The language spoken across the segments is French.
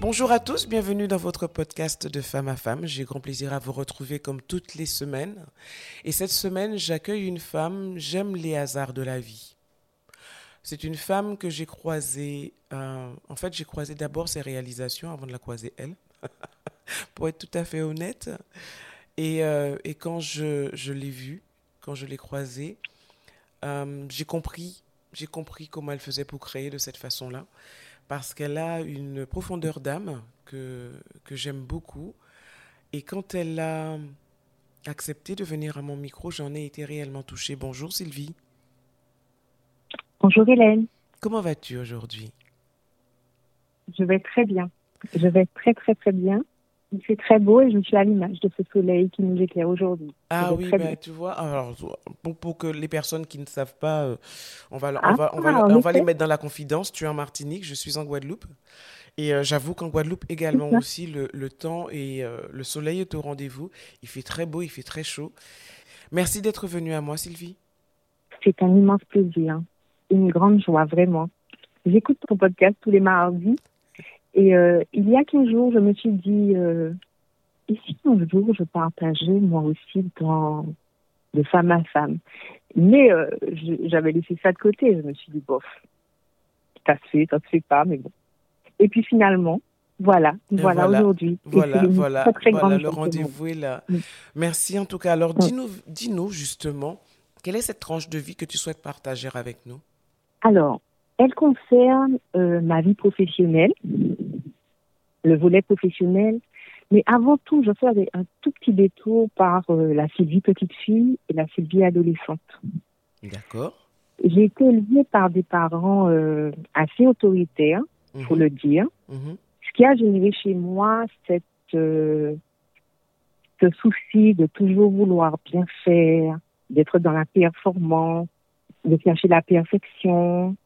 Bonjour à tous, bienvenue dans votre podcast de femme à femme. J'ai grand plaisir à vous retrouver comme toutes les semaines. Et cette semaine, j'accueille une femme, j'aime les hasards de la vie. C'est une femme que j'ai croisée, euh, en fait j'ai croisé d'abord ses réalisations avant de la croiser elle, pour être tout à fait honnête. Et, euh, quand je, je l'ai vue, quand je l'ai croisée, euh, j'ai compris, j'ai compris comment elle faisait pour créer de cette façon-là parce qu'elle a une profondeur d'âme que, que j'aime beaucoup. Et quand elle a accepté de venir à mon micro, j'en ai été réellement touchée. Bonjour Sylvie. Bonjour Hélène. Comment vas-tu aujourd'hui? Je vais très bien. Je vais très très très bien. Il fait très beau et je suis à l'image de ce soleil qui nous éclaire aujourd'hui. Ah oui, bah, tu vois, alors, pour, pour, que les personnes qui ne savent pas, euh, on, va, ah, on, va, on, va, on va les mettre dans la confidence. Tu es en Martinique, je suis en Guadeloupe. Et euh, j'avoue qu'en Guadeloupe également aussi, le, le temps et euh, le soleil est au rendez-vous. Il fait très beau, il fait très chaud. Merci d'être venue à moi, Sylvie. C'est un immense plaisir, une grande joie, vraiment. J'écoute ton podcast tous les mardis et euh, il y a 15 jours, je me suis dit, euh, et si un jour je partageais moi aussi dans de femme à femme? Mais euh, j'avais laissé ça de côté. Je me suis dit, bof, ça se fait, ça se fait pas, mais bon. Et puis finalement, voilà, voilà, voilà aujourd'hui. Voilà, voilà, très, très voilà le rendez-vous est là. Oui. Merci en tout cas. Alors, dis-nous, dis-nous justement, quelle est cette tranche de vie que tu souhaites partager avec nous? Alors, elle concerne euh, ma vie professionnelle, le volet professionnel, mais avant tout, je fais un tout petit détour par euh, la Sylvie petite fille et la Sylvie adolescente. D'accord. J'ai été élevée par des parents euh, assez autoritaires, il mmh. faut le dire, mmh. ce qui a généré chez moi cette, euh, ce souci de toujours vouloir bien faire, d'être dans la performance, de chercher la perfection,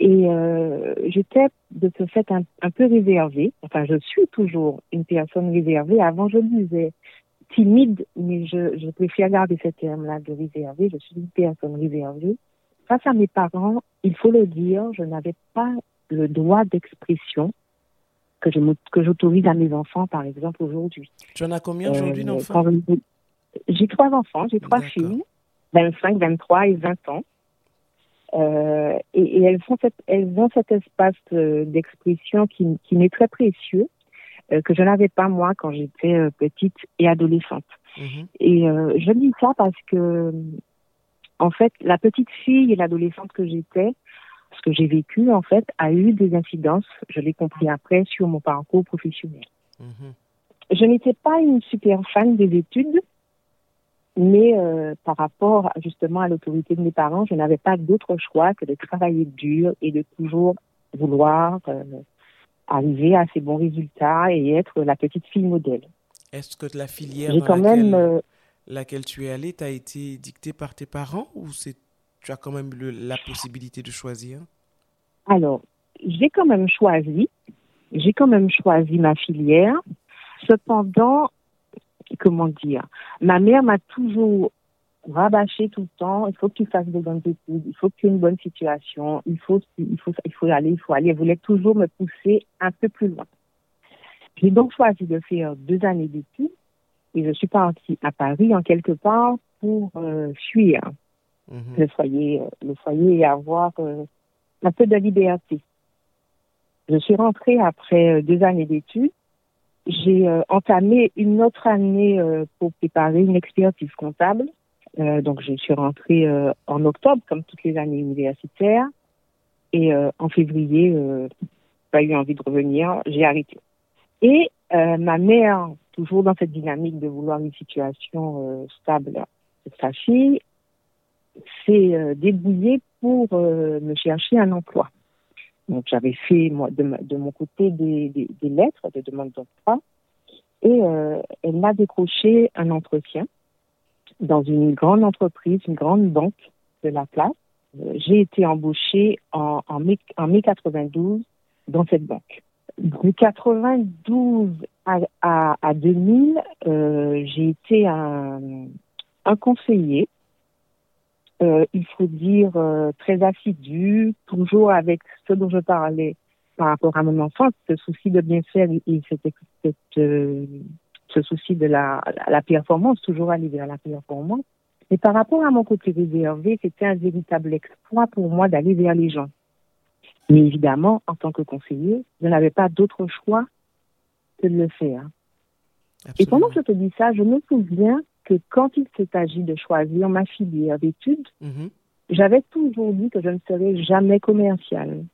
et euh, j'étais de ce fait un, un, peu réservée. Enfin, je suis toujours une personne réservée. Avant, je disais timide, mais je, je préfère garder ce terme-là de réservée. Je suis une personne réservée. Face à mes parents, il faut le dire, je n'avais pas le droit d'expression que je que j'autorise à mes enfants, par exemple, aujourd'hui. Tu en as combien aujourd'hui euh, d'enfants? J'ai trois enfants, j'ai trois filles, 25, 23 et 20 ans. Euh, et, et, elles, font cette, elles ont cet espace euh, d'expression qui, qui m'est très précieux, euh, que je n'avais pas moi quand j'étais euh, petite et adolescente. Mmh. Et je dis ça parce que, en fait, la petite fille et l'adolescente que j'étais, ce que j'ai vécu, en fait, a eu des incidences, je l'ai compris après, sur mon parcours professionnel. Mmh. Je n'étais pas une super fan des études, mais euh, par rapport justement à l'autorité de mes parents, je n'avais pas d'autre choix que de travailler dur et de toujours vouloir euh, arriver à ces bons résultats et être la petite fille modèle. Est-ce que la filière dans quand laquelle, même, euh, laquelle tu es allée t'a été dictée par tes parents ou c'est tu as quand même le, la possibilité de choisir? Alors, j'ai quand même choisi, j'ai quand même choisi ma filière. Cependant, comment dire, ma mère m'a toujours rabâché tout le temps, il faut que tu fasses de bonnes études, il faut que tu aies une bonne situation, il faut, il faut, il faut aller, il faut aller. Elle voulait toujours me pousser un peu plus loin. J'ai donc choisi de faire deux années d'études et je suis partie à Paris en quelque part pour euh, fuir mmh. le foyer, le foyer et avoir euh, un peu de liberté. Je suis rentrée après deux années d'études j'ai euh, entamé une autre année euh, pour préparer une expertise comptable. Euh, donc, je suis rentrée euh, en octobre, comme toutes les années universitaires. Et euh, en février, pas eu envie de revenir, j'ai arrêté. Et ma mère, toujours dans cette dynamique de vouloir une situation stable de sa fille, s'est débrouillée pour me chercher un emploi. Donc j'avais fait moi, de, mon côté des, des, des lettres de demande d'emploi et euh, elle m'a décroché un entretien dans une grande entreprise, une grande banque de la place. Euh, j'ai été embauchée en, mai, en mai 92 dans cette banque. De 92 à, à, à 2000, euh, j'ai été un conseiller. Euh, il faut dire euh, très assidu, toujours avec ce dont je parlais par rapport à mon enfance, ce souci de bien faire et cette, cette, euh, ce souci de la, la performance, toujours aller vers la performance. Mais par rapport à mon côté réservé, c'était un véritable exploit pour moi d'aller vers les gens. Mais évidemment, en tant que conseiller, je n'avais pas d'autre choix que de le faire. Absolument. Et pendant que je te dis ça, je me souviens que quand il s'est agi de choisir ma filière d'études, -hmm. j'avais toujours dit que je ne serais jamais commerciale.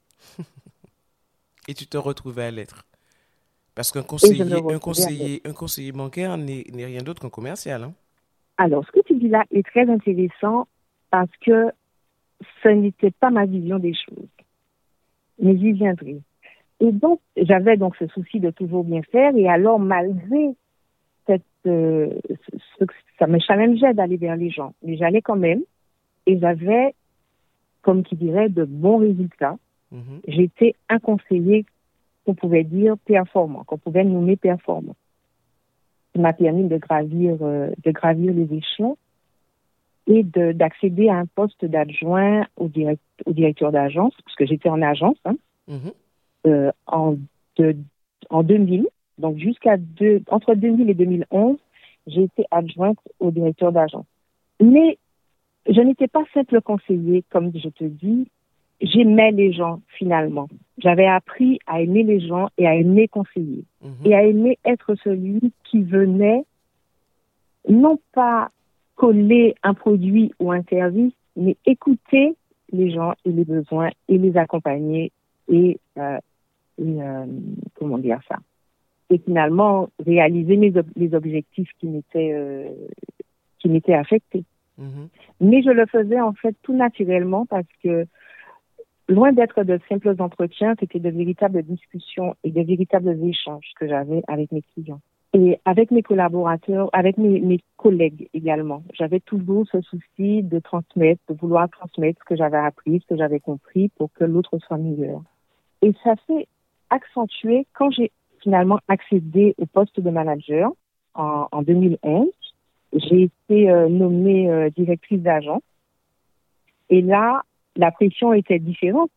Et tu te retrouvais à l'être. Parce qu'un conseiller, un conseiller, un conseiller bancaire n'est rien d'autre qu'un commercial. Hein? Alors, ce que tu dis là est très intéressant parce que ce n'était pas ma vision des choses. Mais j'y viendrai. Et donc, j'avais donc ce souci de toujours bien faire. Et alors, malgré ce, ça me challengeait d'aller vers les gens. Mais j'allais quand même. Et j'avais, comme qui dirait, de bons résultats. Mm -hmm. J'étais un conseiller qu'on pouvait dire performant, qu'on pouvait nommer performant. Ça m'a permis de gravir, euh, de gravir les échelons et d'accéder à un poste d'adjoint au, direct, au, directeur d'agence, parce que j'étais en agence, hein, mm -hmm. euh, en, de, en 2000. Donc, jusqu'à deux, entre 2000 et 2011, j'ai été adjointe au directeur d'agence. Mais je n'étais pas simple conseiller, comme je te dis, j'aimais les gens finalement. J'avais appris à aimer les gens et à aimer conseiller -hmm. et à aimer être celui qui venait non pas coller un produit ou un service, mais écouter les gens et les besoins et les accompagner et, euh, et euh, comment dire ça? Et finalement réaliser mes ob les objectifs qui m'étaient euh, qui m'étaient affectés. Mm -hmm. Mais je le faisais en fait tout naturellement parce que loin d'être de simples entretiens, c'était de véritables discussions et de véritables échanges que j'avais avec mes clients. Et avec mes collaborateurs, avec mes, mes collègues également. J'avais toujours ce souci de transmettre, de vouloir transmettre ce que j'avais appris, ce que j'avais compris pour que l'autre soit meilleur. Et ça s'est accentué quand j'ai finalement accédé au poste de manager en, en 2011. J'ai été euh, nommée euh, directrice d'agence. Et là, la pression était différente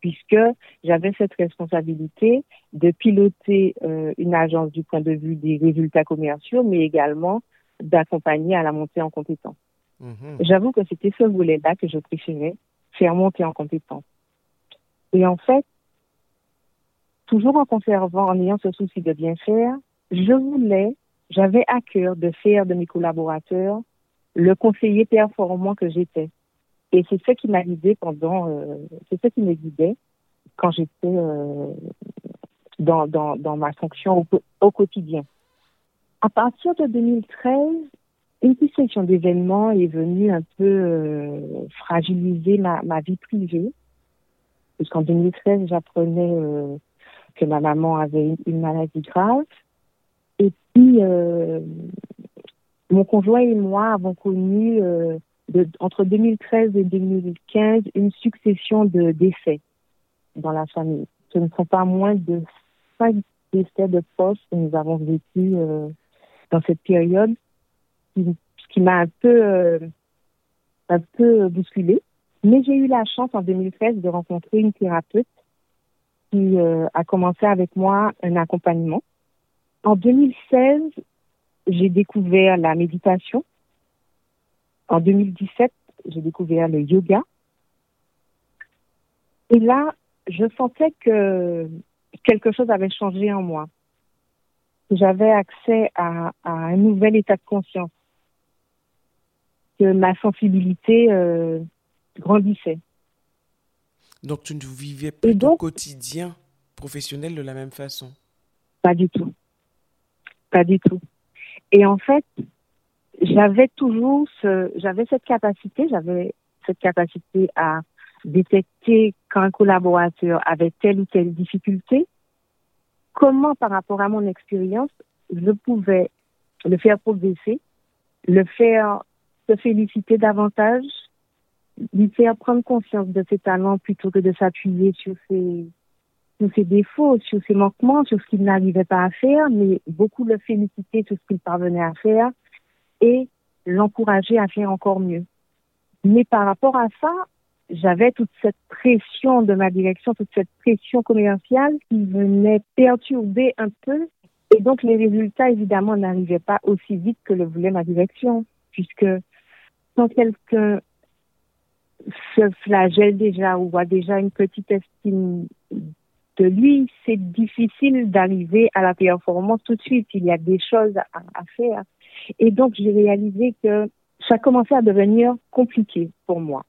puisque j'avais cette responsabilité de piloter euh, une agence du point de vue des résultats commerciaux, mais également d'accompagner à la montée en compétence. Mm -hmm. J'avoue que c'était ce volet-là que je préférais, faire monter en compétence. Et en fait, toujours en conservant, en ayant ce souci de bien faire, je voulais, j'avais à cœur de faire de mes collaborateurs le conseiller performant que j'étais. Et c'est ce qui m'a guidé pendant, euh, c'est ce qui me guidait quand j'étais euh, dans, dans, dans ma fonction au, quotidien. À partir de 2013, une succession d'événements est venue un peu euh, fragiliser ma, ma vie privée. Puisqu'en 2013, j'apprenais que ma maman avait une, maladie grave. Et puis, euh, mon conjoint et moi avons connu euh, entre 2013 et 2015 une succession de décès dans la famille. Ce ne sont pas moins de cinq décès de poste que nous avons vécu euh, dans cette période, ce qui m'a un peu un peu bousculée. Mais j'ai eu la chance en 2013 de rencontrer une thérapeute qui euh, a commencé avec moi un accompagnement. En 2016, j'ai découvert la méditation en 2017, j'ai découvert le yoga. Et là, je sentais que quelque chose avait changé en moi. J'avais accès à, un nouvel état de conscience. Que ma sensibilité euh, grandissait. Donc tu ne vivais plus ton quotidien professionnel de la même façon? Pas du tout. Pas du tout. Et en fait, j'avais toujours ce, j'avais cette capacité, j'avais cette capacité à détecter quand un collaborateur avait telle ou telle difficulté, comment par rapport à mon expérience, je pouvais le faire progresser, le faire se féliciter davantage lui faire prendre conscience de ses talents plutôt que de s'appuyer sur ses, sur ses défauts, sur ses manquements, sur ce qu'il n'arrivait pas à faire, mais beaucoup le féliciter sur ce qu'il parvenait à faire et l'encourager à faire encore mieux. Mais par rapport à ça, j'avais toute cette pression de ma direction, toute cette pression commerciale qui venait perturber un peu. Et donc, les résultats, évidemment, n'arrivaient pas aussi vite que le voulait ma direction, puisque quand quelqu'un se flagelle déjà ou a déjà une petite estime de lui, c'est difficile d'arriver à la performance tout de suite. Il y a des choses à, à faire. Et donc, j'ai réalisé que ça commençait à devenir compliqué pour moi.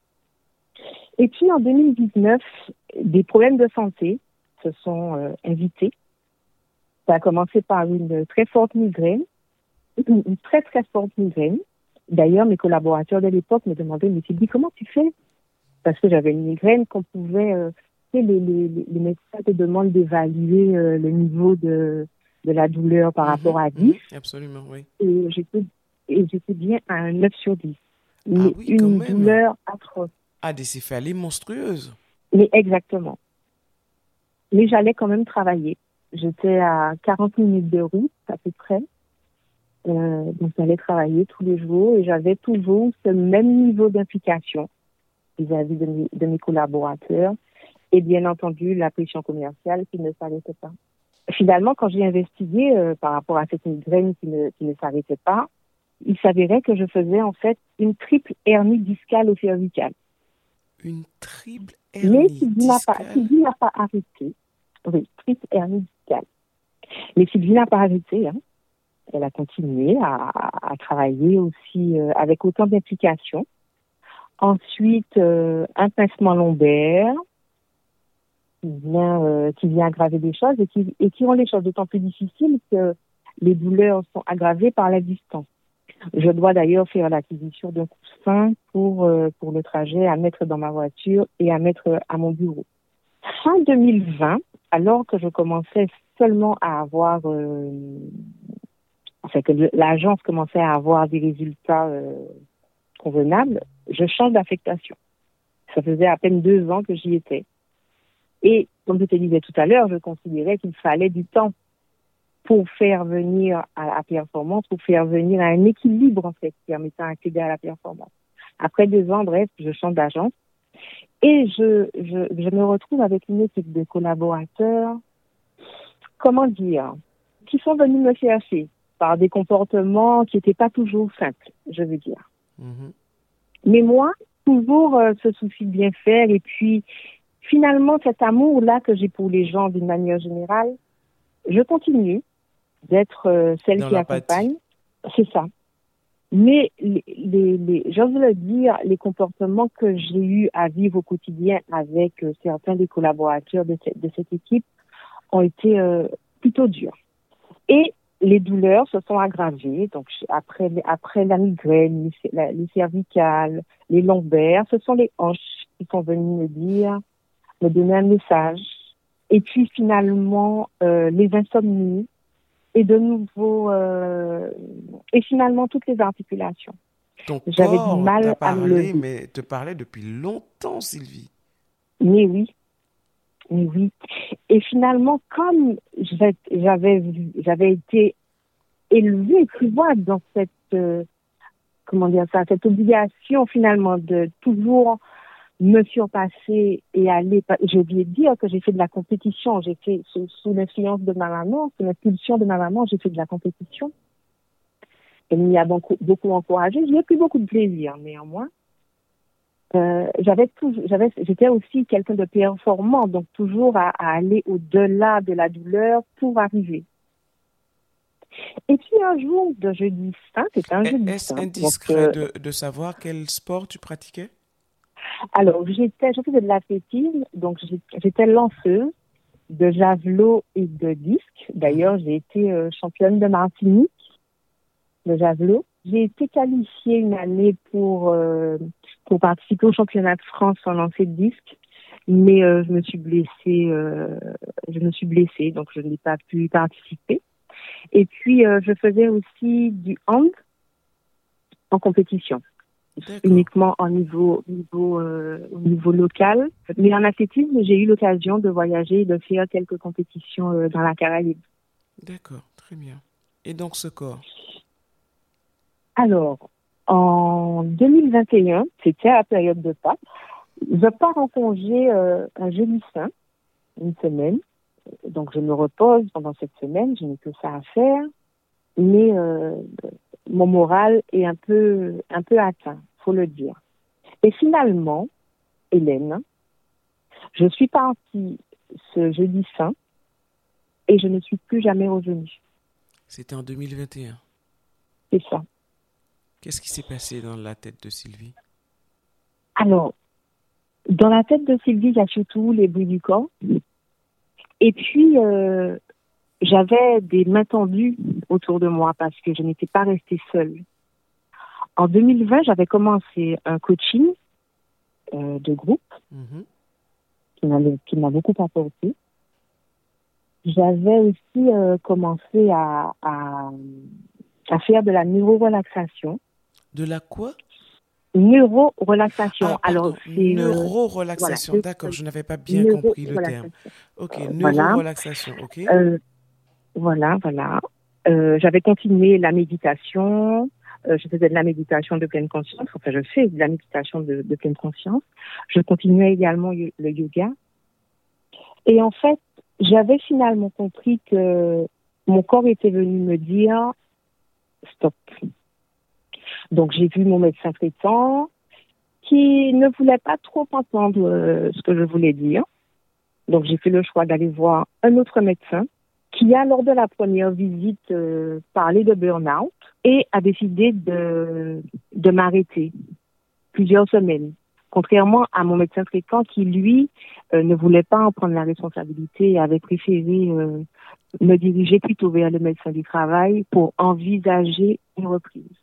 Et puis en 2019, des problèmes de santé se sont euh, invités. Ça a commencé par une très forte migraine, une très très forte migraine. D'ailleurs, mes collaborateurs de l'époque me demandaient, mais Sylvie, comment tu fais? Parce que j'avais une migraine qu'on pouvait, euh, les, les, les, médecins te demandent d'évaluer euh, le niveau de, de la douleur par mhm, rapport à 10. Mhm, absolument, oui. Et j'étais, et j'étais bien à un 9 sur 10. Ah mais une douleur atroce. Ah, des céphalées monstrueuses. Mais exactement. Mais j'allais quand même travailler. J'étais à 40 minutes de route, à peu près. Euh, donc, j'allais travailler tous les jours et j'avais toujours ce même niveau d'implication vis-à-vis de, mes, collaborateurs et bien entendu la pression commerciale qui ne s'arrêtait pas. Finalement, quand j'ai investigué euh, par rapport à cette migraine qui ne, qui ne s'arrêtait pas, il s'avérait que je faisais en fait une triple hernie discale au cervical. Une triple hernie Mais Sylvie n'a pas, n'a pas arrêté. Oui, triple hernie discale. Mais Sylvie n'a pas arrêté. Hein. Elle a continué à, travailler aussi euh, avec autant d'implication. Ensuite, euh, un pincement lombaire qui vient, euh, qui vient aggraver des choses et qui, rend les choses d'autant plus difficiles que les douleurs sont aggravées par la distance. Je dois d'ailleurs faire l'acquisition d'un coussin pour, pour le trajet à mettre dans ma voiture et à mettre à mon bureau. Fin 2020, alors que je commençais seulement à avoir, enfin que l'agence commençait à avoir des résultats euh, convenables, je change d'affectation. Ça faisait à peine deux ans que j'y étais. Et comme je te disais tout à l'heure, je considérais qu'il fallait du temps pour faire venir à la performance, pour faire venir à un équilibre en fait permettant d'accéder à la performance. Après deux ans, bref, je change d'agence et je, je, je me retrouve avec une équipe de collaborateurs, comment dire, qui sont venus me chercher par des comportements qui n'étaient pas toujours simples, je veux dire. Mm-hmm. Mais moi, toujours euh, ce souci de bien faire et puis finalement cet amour-là que j'ai pour les gens d'une manière générale, je continue d'être euh, celle qui accompagne. C'est ça. Mais les, les, les j'ose le dire, les comportements que j'ai eu à vivre au quotidien avec euh, certains des collaborateurs de, cette, de cette équipe ont été plutôt durs. Et les douleurs se sont aggravées. Donc après, après la migraine, les, les cervicales, les lombaires, ce sont les hanches qui sont venues me dire, me donner un message. Et puis finalement, les insomnies, et de nouveau euh, et finalement toutes les articulations. J'avais du mal à me lever. Mais te parlait depuis longtemps, Sylvie. Mais oui, oui. Et finalement, comme j'avais j'avais été élevée, tu vois, dans cette euh, comment dire ça, cette obligation finalement de toujours me surpasser et aller. J'ai oublié de dire que j'ai fait de la compétition. J'ai fait sous, l'influence de ma maman, sous l'impulsion de ma maman, j'ai fait de la compétition. Elle m'y a beaucoup, beaucoup encouragé. J'ai pris beaucoup de plaisir, néanmoins. Euh, j'avais j'avais, j'étais aussi quelqu'un de performant, donc toujours à, aller au-delà de la douleur pour arriver. Et puis un jour de jeudi saint, c'était un jeudi Est-ce indiscret euh, de, de savoir quel sport tu pratiquais? Alors, j'étais, je faisais de l'athlétisme, donc j'étais lanceuse de javelot et de disque. D'ailleurs, j'ai été euh, championne de Martinique de javelot. J'ai été qualifiée une année pour euh, pour participer au championnat de France en lancer de disque, mais euh, je me suis blessée. je me suis blessée, donc je n'ai pas pu participer. Et puis, je faisais aussi du hand en compétition. uniquement au niveau, niveau, euh, au niveau local. Mais en athlétisme, j'ai eu l'occasion de voyager et de faire quelques compétitions euh, dans la Caraïbe. D'accord, très bien. Et donc ce corps? Alors, en 2021, c'était à la période de Pâques, je pars en congé euh, un jeudi saint, une semaine. Donc je me repose pendant cette semaine, je n'ai que ça à faire, mais euh, mon moral est un peu, un peu atteint, faut le dire. Et finalement, Hélène, je suis partie ce jeudi saint et je ne suis plus jamais revenue. C'était en 2021. C'est ça. Qu'est-ce qui s'est passé dans la tête de Sylvie? Alors, dans la tête de Sylvie, il y a surtout les bruits du corps. Et puis, euh, j'avais des mains tendues autour de moi parce que je n'étais pas restée seule. En 2020, j'avais commencé un coaching euh, de groupe mm-hmm. qui m'a beaucoup apporté. J'avais aussi euh, commencé à, à, à, faire de la neuro-relaxation. De la quoi Neuro-relaxation. Ah, Alors, c'est. Euh, neuro-relaxation, d'accord, je n'avais pas bien compris le terme. Ok, neuro-relaxation, ok. Euh, voilà, voilà. Euh, j'avais continué la méditation. Euh, je faisais de la méditation de pleine conscience. Enfin, je fais de la méditation de, de pleine conscience. Je continuais également le yoga. Et en fait, j'avais finalement compris que mon corps était venu me dire stop. Donc j'ai vu mon médecin traitant qui ne voulait pas trop entendre euh, ce que je voulais dire. Donc j'ai fait le choix d'aller voir un autre médecin qui a lors de la première visite euh, parlé de burn-out et a décidé de, de m'arrêter plusieurs semaines. Contrairement à mon médecin traitant qui, lui, euh, ne voulait pas en prendre la responsabilité et avait préféré me diriger plutôt vers le médecin du travail pour envisager une reprise.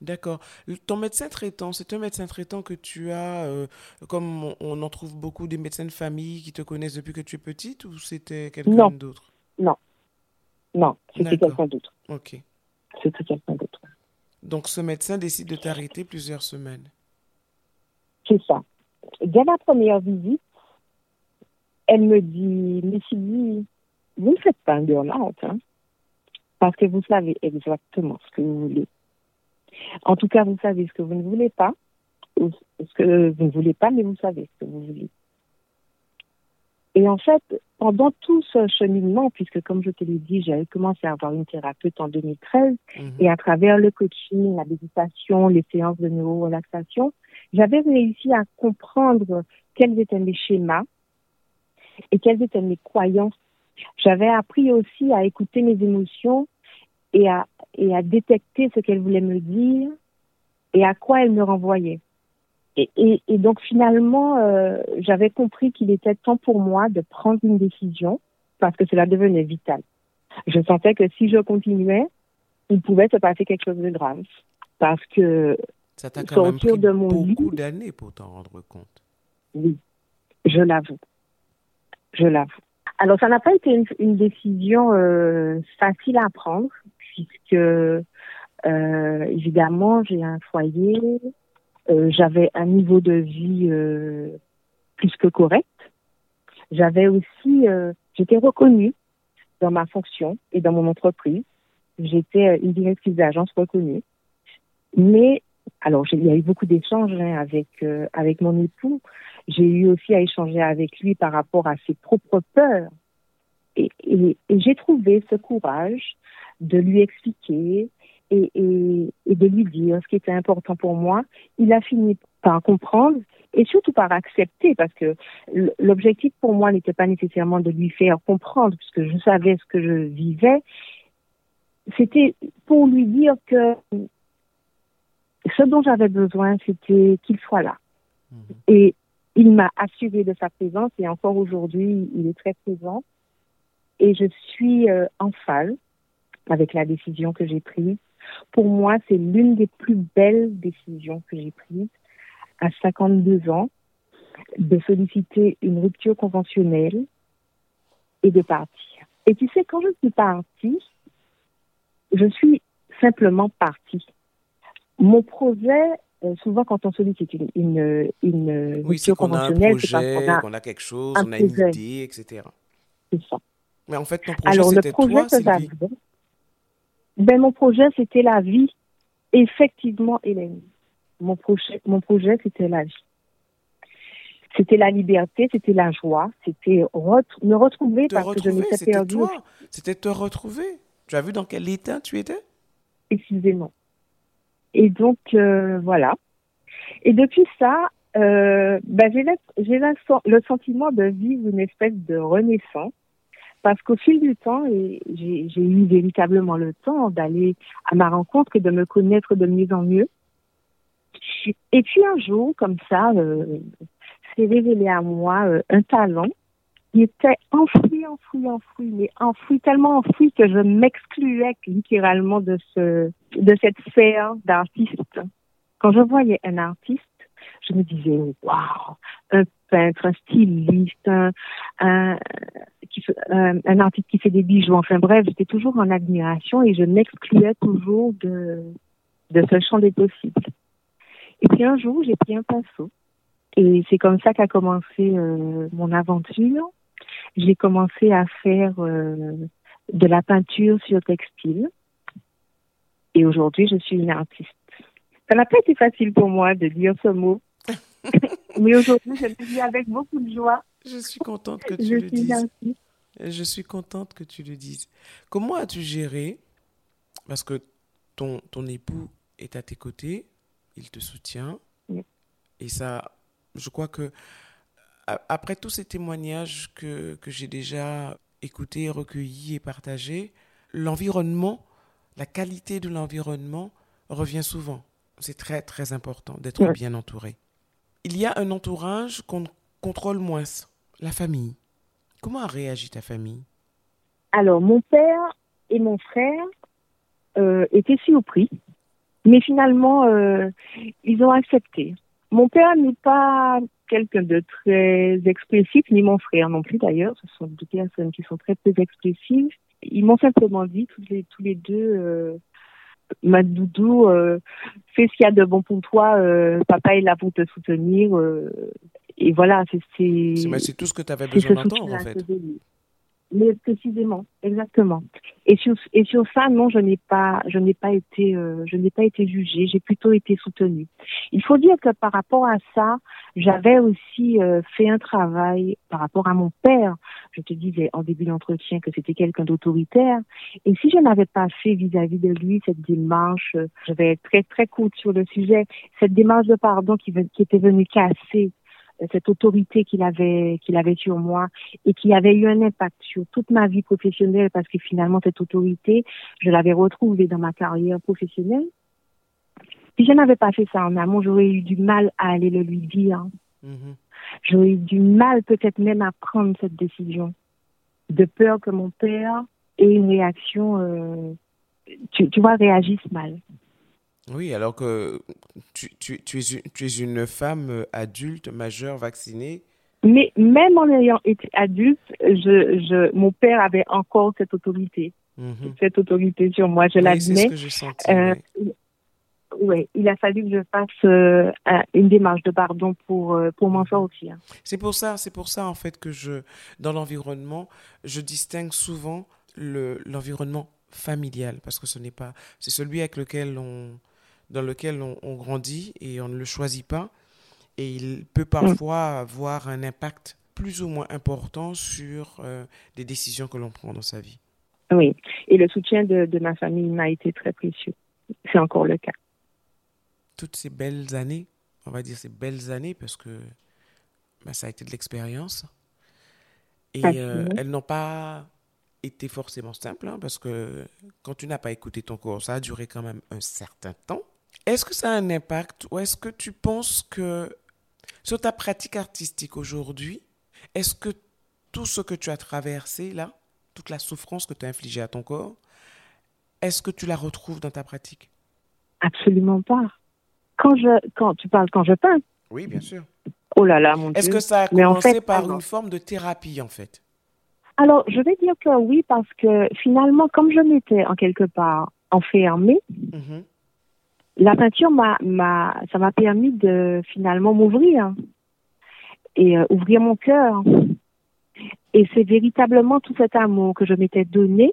D'accord. Ton médecin traitant, c'est un médecin traitant que tu as, euh, comme on, en trouve beaucoup des médecins de famille qui te connaissent depuis que tu es petite, ou c'était quelqu'un d'autre? Non. Non, c'était quelqu'un d'autre. Ok. C'était quelqu'un d'autre. Donc ce médecin décide de t'arrêter plusieurs semaines. C'est ça. Dès la première visite, elle me dit, mais Sylvie, vous ne faites pas un burn-out, hein, parce que vous savez exactement ce que vous voulez. En tout cas, vous savez ce que vous ne voulez pas, ou ce que vous ne voulez pas, mais vous savez ce que vous voulez. Et en fait, pendant tout ce cheminement, puisque comme je te l'ai dit, j'avais commencé à avoir une thérapeute en 2013, mhm. et à travers le coaching, la méditation, les séances de neuro-relaxation, j'avais réussi à comprendre quels étaient mes schémas et quelles étaient mes croyances. J'avais appris aussi à écouter mes émotions et à, et à détecter ce qu'elle voulait me dire et à quoi elle me renvoyait. Et, et, et donc finalement, euh, j'avais compris qu'il était temps pour moi de prendre une décision parce que cela devenait vital. Je sentais que si je continuais, il pouvait se passer quelque chose de grave parce que ça t'a quand même pris de mon beaucoup d'années pour t'en rendre compte. Oui, je l'avoue. Je l'avoue. Alors, ça n'a pas été une, une décision euh, facile à prendre puisque euh, évidemment j'ai un foyer, euh, j'avais un niveau de vie euh, plus que correct. J'avais aussi, j'étais reconnue dans ma fonction et dans mon entreprise. J'étais une directrice d'agence reconnue. Mais alors, il y a eu beaucoup d'échanges hein, avec avec mon époux. J'ai eu aussi à échanger avec lui par rapport à ses propres peurs. et j'ai trouvé ce courage de lui expliquer et, et, et, de lui dire ce qui était important pour moi. Il a fini par comprendre et surtout par accepter parce que l'objectif pour moi n'était pas nécessairement de lui faire comprendre puisque je savais ce que je vivais. C'était pour lui dire que ce dont j'avais besoin, c'était qu'il soit là. Mhm. Et il m'a assuré de sa présence et encore aujourd'hui, il est très présent. Et je suis euh, en phase avec la décision que j'ai prise. Pour moi, c'est l'une des plus belles décisions que j'ai prises à 52 ans de solliciter une rupture conventionnelle et de partir. Et tu sais, quand je suis partie, je suis simplement partie. Mon projet euh, souvent, quand on sollicite une, une, une oui, c'est qu'on a qu'on a, quelque chose, on a une idée, etc. C'est ça. Mais en fait, ton projet, c'était toi, Sylvie? Ben, Mon projet, c'était la vie. Effectivement, Hélène. Mon projet, mon projet c'était la vie. C'était la liberté, c'était la joie, c'était me retrouver parce que je m'étais perdue. C'était te retrouver. Tu as vu dans quel état tu étais? Excusez-moi. Et donc, euh, voilà. Et depuis ça, euh, ben, j'ai le sentiment de vivre une espèce de renaissance parce qu'au fil du temps, j'ai eu véritablement le temps d'aller à ma rencontre et de me connaître de mieux en mieux. Et puis un jour, comme ça, euh, s'est révélé à moi euh, un talent qui était enfoui, enfoui, enfoui, mais enfoui, tellement enfoui que je m'excluais littéralement de ce, de cette sphère d'artiste. Quand je voyais un artiste, je me disais, waouh, un peintre, un styliste, un, un, un, artiste qui fait des bijoux. Enfin bref, j'étais toujours en admiration et je m'excluais toujours de, de ce champ des possibles. Et puis un jour, j'ai pris un pinceau. Et c'est comme ça qu'a commencé euh, mon aventure. J'ai commencé à faire euh, de la peinture sur textile. Et aujourd'hui, je suis une artiste. Ça n'a pas été facile pour moi de dire ce mot. Mais aujourd'hui, je le dis avec beaucoup de joie. Je suis contente que tu le dises. Je suis contente que tu le dises. Comment as-tu géré Parce que ton, ton époux est à tes côtés, il te soutient. Et ça, je crois que après tous ces témoignages que, que j'ai déjà écoutés, recueillis et partagés, l'environnement, la qualité de l'environnement revient souvent. C'est très, très important d'être bien entouré. Il y a un entourage qu'on contrôle moins, la famille. Comment a réagi ta famille? Alors, mon père et mon frère euh, étaient surpris, mais finalement, euh, ils ont accepté. Mon père n'est pas quelqu'un de très expressif, ni mon frère non plus d'ailleurs. Ce sont deux personnes qui sont très peu expressives. Ils m'ont simplement dit tous les deux, euh, ma doudou, euh, fais ce qu'il y a de bon pour toi. Euh, papa est là pour te soutenir. Euh, et voilà, c'est c'est tout ce que tu avais besoin d'entendre en fait. Mais précisément, exactement. Et sur et sur ça, non, je n'ai pas, je n'ai pas été, euh, je n'ai pas été jugée. J'ai plutôt été soutenue. Il faut dire que par rapport à ça, j'avais aussi euh, fait un travail par rapport à mon père. Je te disais en début d'entretien que c'était quelqu'un d'autoritaire. Et si je n'avais pas fait vis-à-vis de lui cette démarche, euh, je vais être très très courte sur le sujet, cette démarche de pardon qui, qui était venue casser cette autorité qu'il avait qu'il avait sur moi et qui avait eu un impact sur toute ma vie professionnelle parce que finalement cette autorité je l'avais retrouvée dans ma carrière professionnelle. Si je n'avais pas fait ça en amont j'aurais eu du mal à aller le lui dire. Mm-hmm. j'aurais eu du mal peut-être même à prendre cette décision de peur que mon père ait une réaction euh, tu, tu vois réagisse mal oui, alors que tu, tu, tu, es, tu es une femme euh, adulte, majeure, vaccinée. Mais même en ayant été adulte, je, je, mon père avait encore cette autorité. Mhm. Cette autorité sur moi, je l'admets. c'est ce que j'ai senti. Euh, oui. il a fallu que je fasse euh, une démarche de pardon pour, pour m'en mhm. sortir. C'est pour ça, c'est pour ça en fait que je, dans l'environnement, je distingue souvent l'environnement familial parce que ce n'est pas, c'est celui avec lequel on, dans lequel on, grandit et on ne le choisit pas. Et il peut parfois avoir un impact plus ou moins important sur euh, des décisions que l'on prend dans sa vie. Oui, et le soutien de, de ma famille m'a été très précieux. C'est encore le cas. Toutes ces belles années, on va dire ces belles années, parce que ben, ça a été de l'expérience. Et euh, elles n'ont pas été forcément simples, hein, parce que quand tu n'as pas écouté ton corps, ça a duré quand même un certain temps. Est-ce que ça a un impact ou est-ce que tu penses que sur ta pratique artistique aujourd'hui, est-ce que tout ce que tu as traversé là, toute la souffrance que tu as infligée à ton corps, est-ce que tu la retrouves dans ta pratique? Absolument pas. Quand je, quand tu parles quand je peins. Oui, bien sûr. Oh là là, mon Est-ce que ça a commencé par une forme de thérapie en fait? Alors, je vais dire que oui, parce que finalement, comme je m'étais en quelque part enfermée, mm-hmm la peinture m'a, m'a, ça m'a permis de finalement m'ouvrir et euh, ouvrir mon cœur. Et c'est véritablement tout cet amour que je m'étais donné,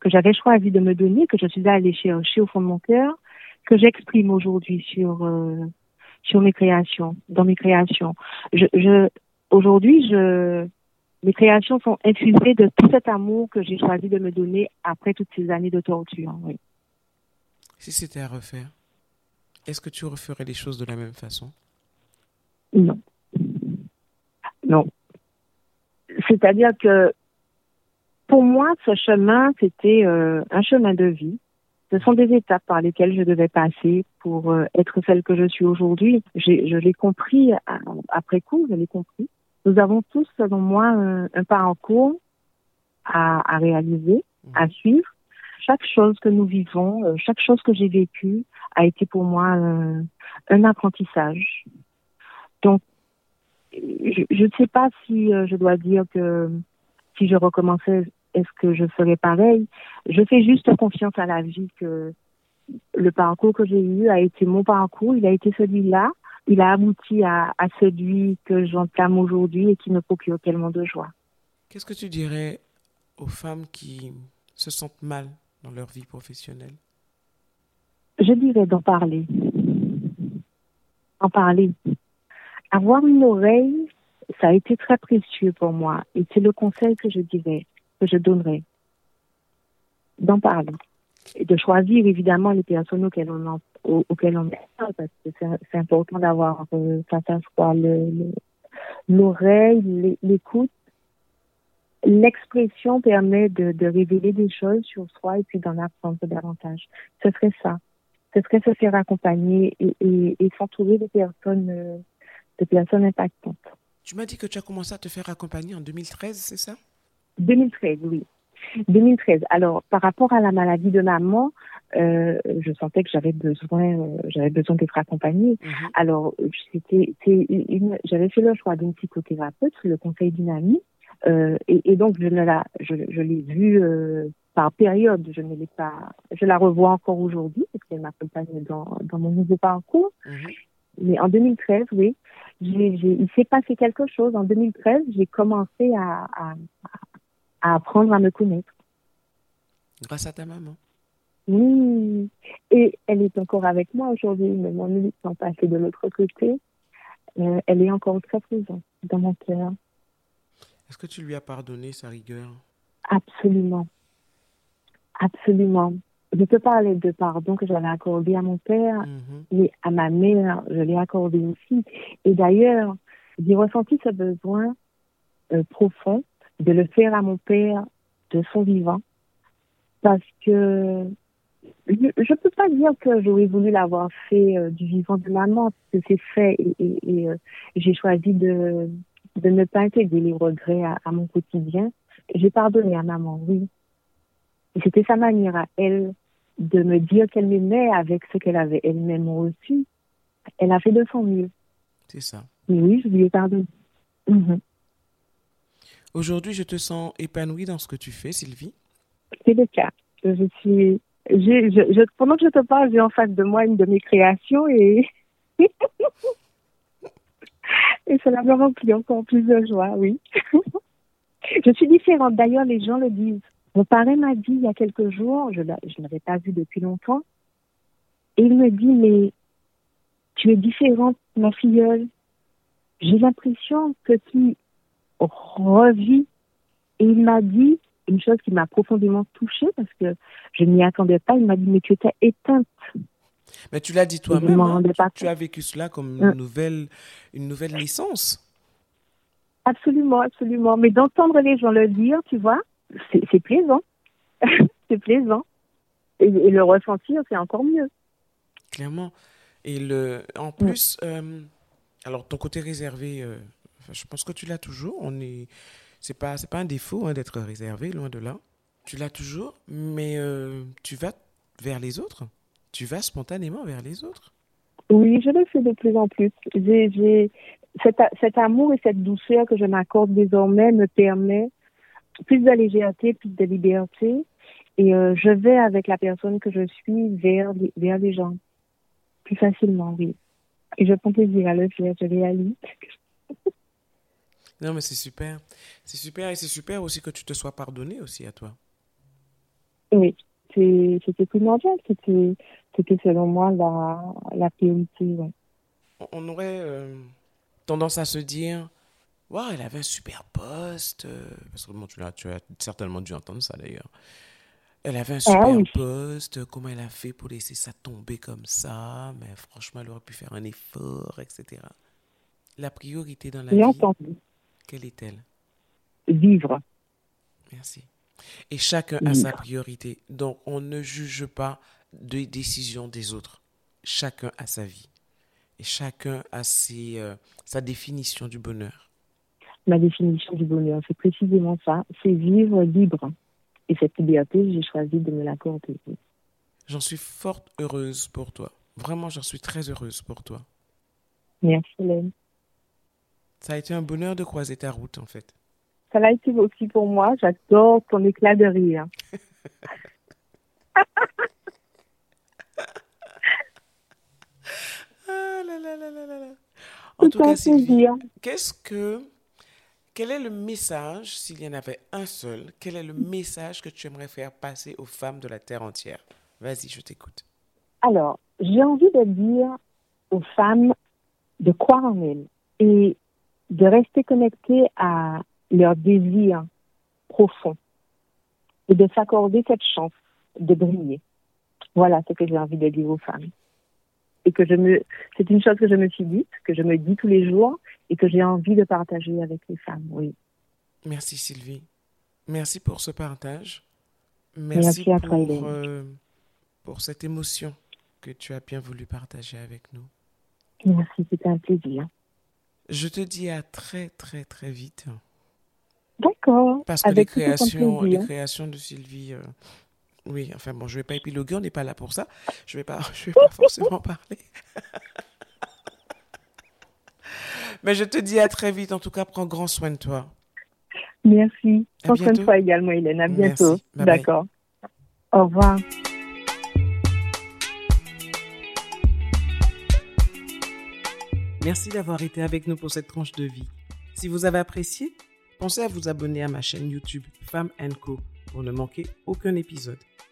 que j'avais choisi de me donner, que je suis allée chercher au fond de mon cœur, que j'exprime aujourd'hui sur euh, sur mes créations, dans mes créations. Je, je aujourd'hui, je mes créations sont infusées de tout cet amour que j'ai choisi de me donner après toutes ces années de torture. Oui. Si c'était à refaire, est-ce que tu referais les choses de la même façon? Non. Non. C'est-à-dire que pour moi, ce chemin, c'était euh, un chemin de vie. Ce sont des étapes par lesquelles je devais passer pour euh, être celle que je suis aujourd'hui. Je l'ai compris après coup, je l'ai compris. Nous avons tous, selon moi, un, un parcours à, à réaliser, mhm. à suivre. Chaque chose que nous vivons, euh, chaque chose que j'ai vécue a été pour moi un apprentissage. Donc, je ne sais pas si euh, je dois dire que si je recommençais, est-ce que je ferais pareil? Je fais juste confiance à la vie que le parcours que j'ai eu a été mon parcours, il a été celui-là, il a abouti à, à celui que j'entame aujourd'hui et qui me procure tellement de joie. Qu'est-ce que tu dirais aux femmes qui se sentent mal dans leur vie professionnelle? Je dirais d'en parler. En parler. Avoir une oreille, ça a été très précieux pour moi et c'est le conseil que je dirais, que je donnerais, d'en parler et de choisir évidemment les personnes auxquelles on parle parce que c'est important d'avoir euh, face l'oreille, l'écoute. L'expression permet de, de révéler des choses sur soi et puis d'en apprendre davantage. Ce serait ça. Ce serait se faire accompagner et, et, et s'entourer de personnes euh, de personnes impactantes. Tu m'as dit que tu as commencé à te faire accompagner en 2013, c'est ça? 2013, oui. 2013. Alors, par rapport à la maladie de maman, euh, je sentais que j'avais besoin, euh, j'avais besoin d'être accompagnée. Mhm. Alors, c'était, j'avais fait le choix d'une psychothérapeute le conseil d'une amie, euh, et, et, donc je ne la, je, je l'ai vue euh, par période. Je ne l'ai pas, je la revois encore aujourd'hui parce qu'elle m'accompagne dans, dans mon nouveau parcours. Mhm. Mais en 2013, oui, il s'est passé quelque chose. En 2013, j'ai commencé à, à, à, apprendre à me connaître. Grâce à ta maman. Oui, et elle est encore avec moi aujourd'hui, mais mon sont passés de l'autre côté. Euh, elle est encore très présente dans mon cœur. Est-ce que tu lui as pardonné sa rigueur? Absolument. Absolument je peux parler de pardon que j'avais accordé à mon père, mais à ma mère, je l'ai accordé aussi. Et d'ailleurs, j'ai ressenti ce besoin euh, profond de le faire à mon père de son vivant, parce que je ne peux pas dire que j'aurais voulu l'avoir fait euh, du vivant de maman, parce que c'est fait et, et, euh, j'ai choisi de, de ne pas intégrer les regrets à, à mon quotidien. J'ai pardonné à maman, oui. C'était sa manière à elle de me dire qu'elle m'aimait avec ce qu'elle avait elle-même reçu. Elle a fait de son mieux. C'est ça. oui, je lui ai pardonné. Mhm. Aujourd'hui, je te sens épanouie dans ce que tu fais, Sylvie C'est le cas. Je suis. Je, pendant que je te parle, j'ai en face de moi une de mes créations et. et cela me remplit encore plus de joie, oui. je suis différente. D'ailleurs, les gens le disent. Mon parrain m'a dit il y a quelques jours, je ne l'avais pas vu depuis longtemps, et il me dit, mais tu es différente, ma filleule. J'ai l'impression que tu revis. Et il m'a dit une chose qui m'a profondément touchée parce que je n'y attendais pas. Il m'a dit, mais tu étais éteinte. Mais tu l'as dit toi-même. Hein. Tu, as vécu cela comme une, hein. nouvelle, une nouvelle naissance. Absolument, absolument. Mais d'entendre les gens le dire, tu vois, c'est plaisant. c'est plaisant. Et, le ressentir, c'est encore mieux. Clairement. Et le, en mm. plus, euh, alors ton côté réservé, euh, je pense que tu l'as toujours. On est, c'est pas, c'est pas un défaut hein, d'être réservé, loin de là. Tu l'as toujours, mais euh, tu vas vers les autres. Tu vas spontanément vers les autres? Oui, je le fais de plus en plus. J'ai, cet, cet amour et cette douceur que je m'accorde désormais me permet plus de légèreté, plus de liberté. Et euh, je vais avec la personne que je suis vers, vers les gens. plus facilement, oui. Et je prends plaisir à le faire, je réalise. Non, mais c'est super. C'est super et c'est super aussi que tu te sois pardonné aussi à toi. Oui, c'était primordial. C'était selon moi la, la priorité. On aurait euh, tendance à se dire Waouh, elle avait un super poste. Euh, parce que bon, tu, as, tu as certainement dû entendre ça d'ailleurs. Elle avait un ah super poste. Comment elle a fait pour laisser ça tomber comme ça Mais franchement, elle aurait pu faire un effort, etc. La priorité dans la vie, entendu. quelle est-elle? Vivre. Merci. Et chacun a sa priorité. Donc, on ne juge pas des décisions des autres. Chacun a sa vie. Et chacun a ses, euh, sa définition du bonheur ma définition du bonheur. C'est précisément ça, c'est vivre libre. Et cette liberté, j'ai choisi de me l'accorder. J'en suis fort heureuse pour toi. Vraiment, j'en suis très heureuse pour toi. Merci, Hélène. Ça a été un bonheur de croiser ta route, en fait. Ça l'a été aussi pour moi. J'adore ton éclat de rire. ah là là là là là. En tout, cas, Sylvie, qu'est-ce que quel est le message, s'il y en avait un seul, quel est le message que tu aimerais faire passer aux femmes de la Terre entière? Vas-y, je t'écoute. Alors, j'ai envie de dire aux femmes de croire en elles et de rester connectées à leurs désirs profonds et de s'accorder cette chance de briller. Voilà ce que j'ai envie de dire aux femmes. Et que je me, c'est une chose que je me suis dite, que je me dis tous les jours et que j'ai envie de partager avec les femmes, oui. Merci Sylvie. Merci pour ce partage. Merci, à pour, toi, euh, pour cette émotion que tu as bien voulu partager avec nous. Merci, c'était un plaisir. Je te dis à très très très vite. D'accord. Parce que les créations, les créations de Sylvie, euh, oui, enfin bon, je ne vais pas épiloguer, on n'est pas là pour ça. Je ne vais, pas, je vais pas forcément parler. Mais je te dis à très vite. En tout cas, prends grand soin de toi. Merci. Prends soin de toi également, Hélène. À bientôt. D'accord. Au revoir. Merci d'avoir été avec nous pour cette tranche de vie. Si vous avez apprécié, pensez à vous abonner à ma chaîne YouTube Femme Co pour ne manquer aucun épisode.